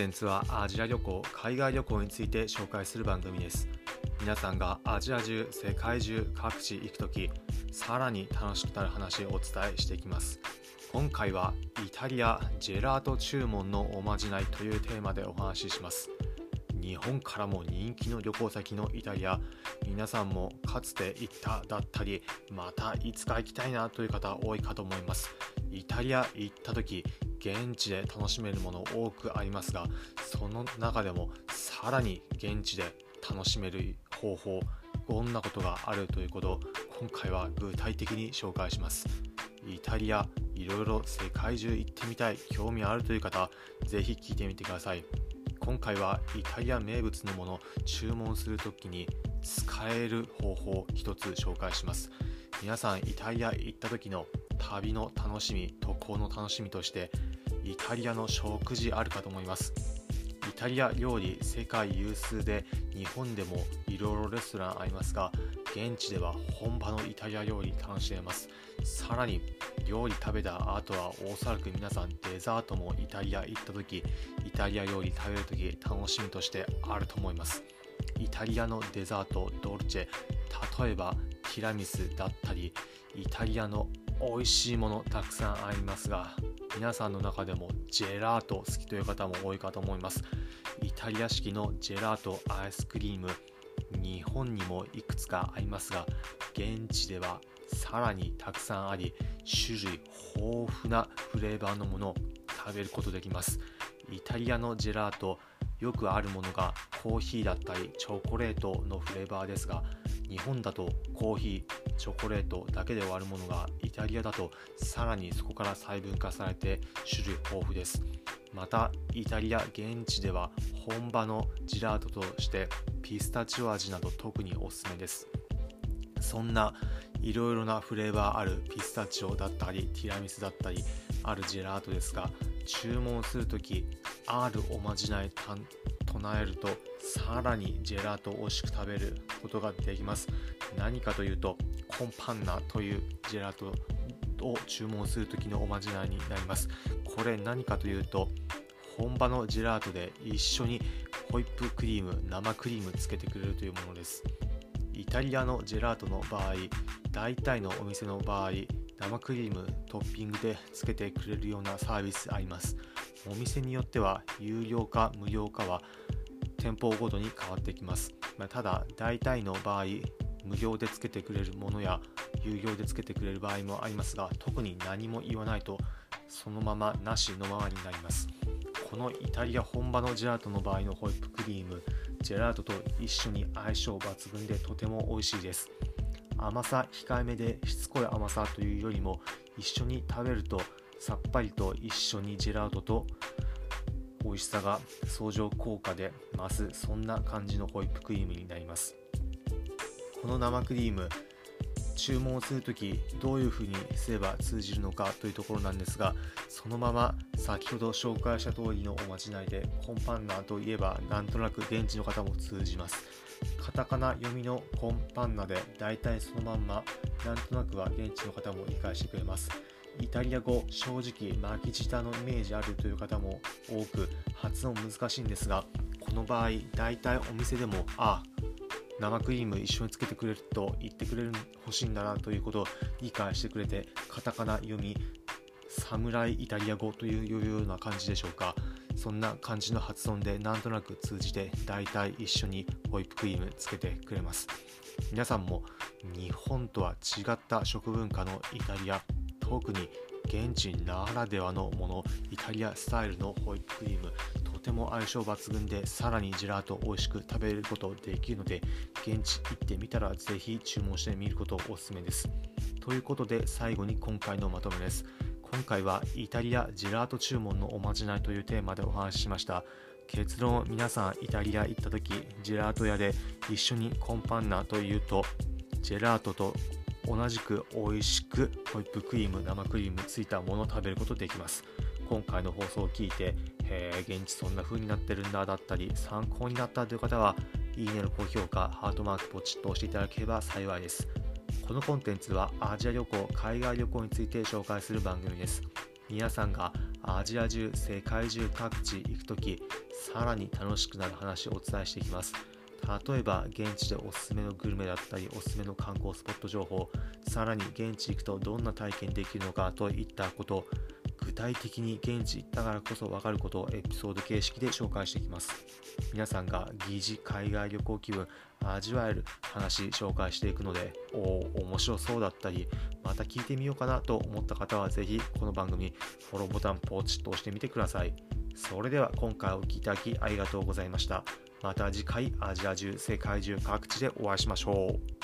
テンツはアジア旅行、海外旅行について紹介する番組です。皆さんがアジア中、世界中、各地行くとき、さらに楽しくなる話をお伝えしていきます。今回はイタリアジェラート注文のおまじないというテーマでお話しします。日本からも人気の旅行先のイタリア、皆さんもかつて行っただったり、またいつか行きたいなという方多いかと思います。イタリア行った時、現地で楽しめるもの多くありますが、その中でもさらに現地で楽しめる方法、どんなことがあるということを今回は具体的に紹介します。イタリア、いろいろ世界中行ってみたい、興味あるという方、ぜひ聞いてみてください。今回はイタリア名物のもの注文するときに使える方法を一つ紹介します皆さんイタリア行った時の旅の楽しみ渡航の楽しみとしてイタリアの食事あるかと思います。イタリア料理世界有数で日本でもいろいろレストランありますが現地では本場のイタリア料理楽しめます。さらに料理食べた後はおそらく皆さんデザートもイタリア行った時イタリア料理食べる時楽しみとしてあると思います。イタリアのデザートドルチェ例えばティラミスだったりイタリアの美味しいものたくさんありますが皆さんの中でもジェラート好きという方も多いかと思います。イタリア式のジェラートアイスクリーム日本にもいくつかありますが現地ではさらにたくさんあり種類豊富なフレーバーのものを食べることできます。イタリアのジェラートよくあるものがコーヒーだったりチョコレートのフレーバーですが日本だとコーヒーチョコレートだけで終わるものがイタリアだとさらにそこから細分化されて種類豊富です。またイタリア現地では本場のジェラートとしてピスタチオ味など特におすすめです。そんないろいろなフレーバーあるピスタチオだったりティラミスだったりあるジェラートですが注文するときあるおまじない唱えるとさらにジェラートを美味しく食べることができます。何かというとコンパンナというジェラートを注文するときのおまじないになります。これ何かというと本場のジェラートで一緒にホイップクリーム生クリームつけてくれるというものです。イタリアのジェラートの場合大体のお店の場合生クリームトッピングでつけてくれるようなサービスあります。お店によっては有料か無料かは店舗ごとに変わってきます、まあ、ただ大体の場合無料でつけてくれるものや有料でつけてくれる場合もありますが特に何も言わないとそのままなしのままになります。このイタリア本場のジェラートの場合のホイップクリームジェラートと一緒に相性抜群でとても美味しいです。甘さ控えめでしつこい甘さというよりも一緒に食べるとさっぱりと一緒にジェラートと美味しさが相乗効果で増すそんな感じのホイップクリームになります。この生クリーム注文するときどういうふうにすれば通じるのかというところなんですがそのまま先ほど紹介した通りのおまじないでコンパンナーといえばなんとなく現地の方も通じます。カタカナ読みのコンパンナでだいたいそのまんまなんとなくは現地の方も理解してくれます。イタリア語正直巻き舌のイメージあるという方も多く発音難しいんですがこの場合大体お店でもあ生クリーム一緒につけてくれると言ってくれる欲しいんだなということを理解してくれてカタカナ読み侍イタリア語というような感じでしょうか。そんな感じの発音でなんとなく通じて大体一緒にホイップクリームつけてくれます。皆さんも日本とは違った食文化のイタリア特に現地ならではのものイタリアスタイルのホイップクリームとても相性抜群でさらにジェラート美味しく食べることできるので現地行ってみたらぜひ注文してみることをおすすめです。ということで最後に今回のまとめです。今回はイタリアジェラート注文のおまじないというテーマでお話ししました。結論皆さんイタリア行った時ジェラート屋で一緒にコンパンナというとジェラートと同じく美味しくホイップクリーム生クリームついたものを食べることできます。今回の放送を聞いてえ現地そんな風になってるんだだったり参考になったという方はいいねの高評価ハートマークポチッと押していただければ幸いです。このコンテンツはアジア旅行海外旅行について紹介する番組です。皆さんがアジア中世界中各地行く時さらに楽しくなる話をお伝えしていきます。例えば現地でおすすめのグルメだったりおすすめの観光スポット情報さらに現地行くとどんな体験できるのかといったこと具体的に現地行ったからこそ分かることをエピソード形式で紹介していきます。皆さんが疑似海外旅行気分味わえる話紹介していくのでおお面白そうだったりまた聞いてみようかなと思った方はぜひこの番組フォローボタンポチッと押してみてください。それでは今回お聴きいただきありがとうございました。また次回アジア中世界中各地でお会いしましょう。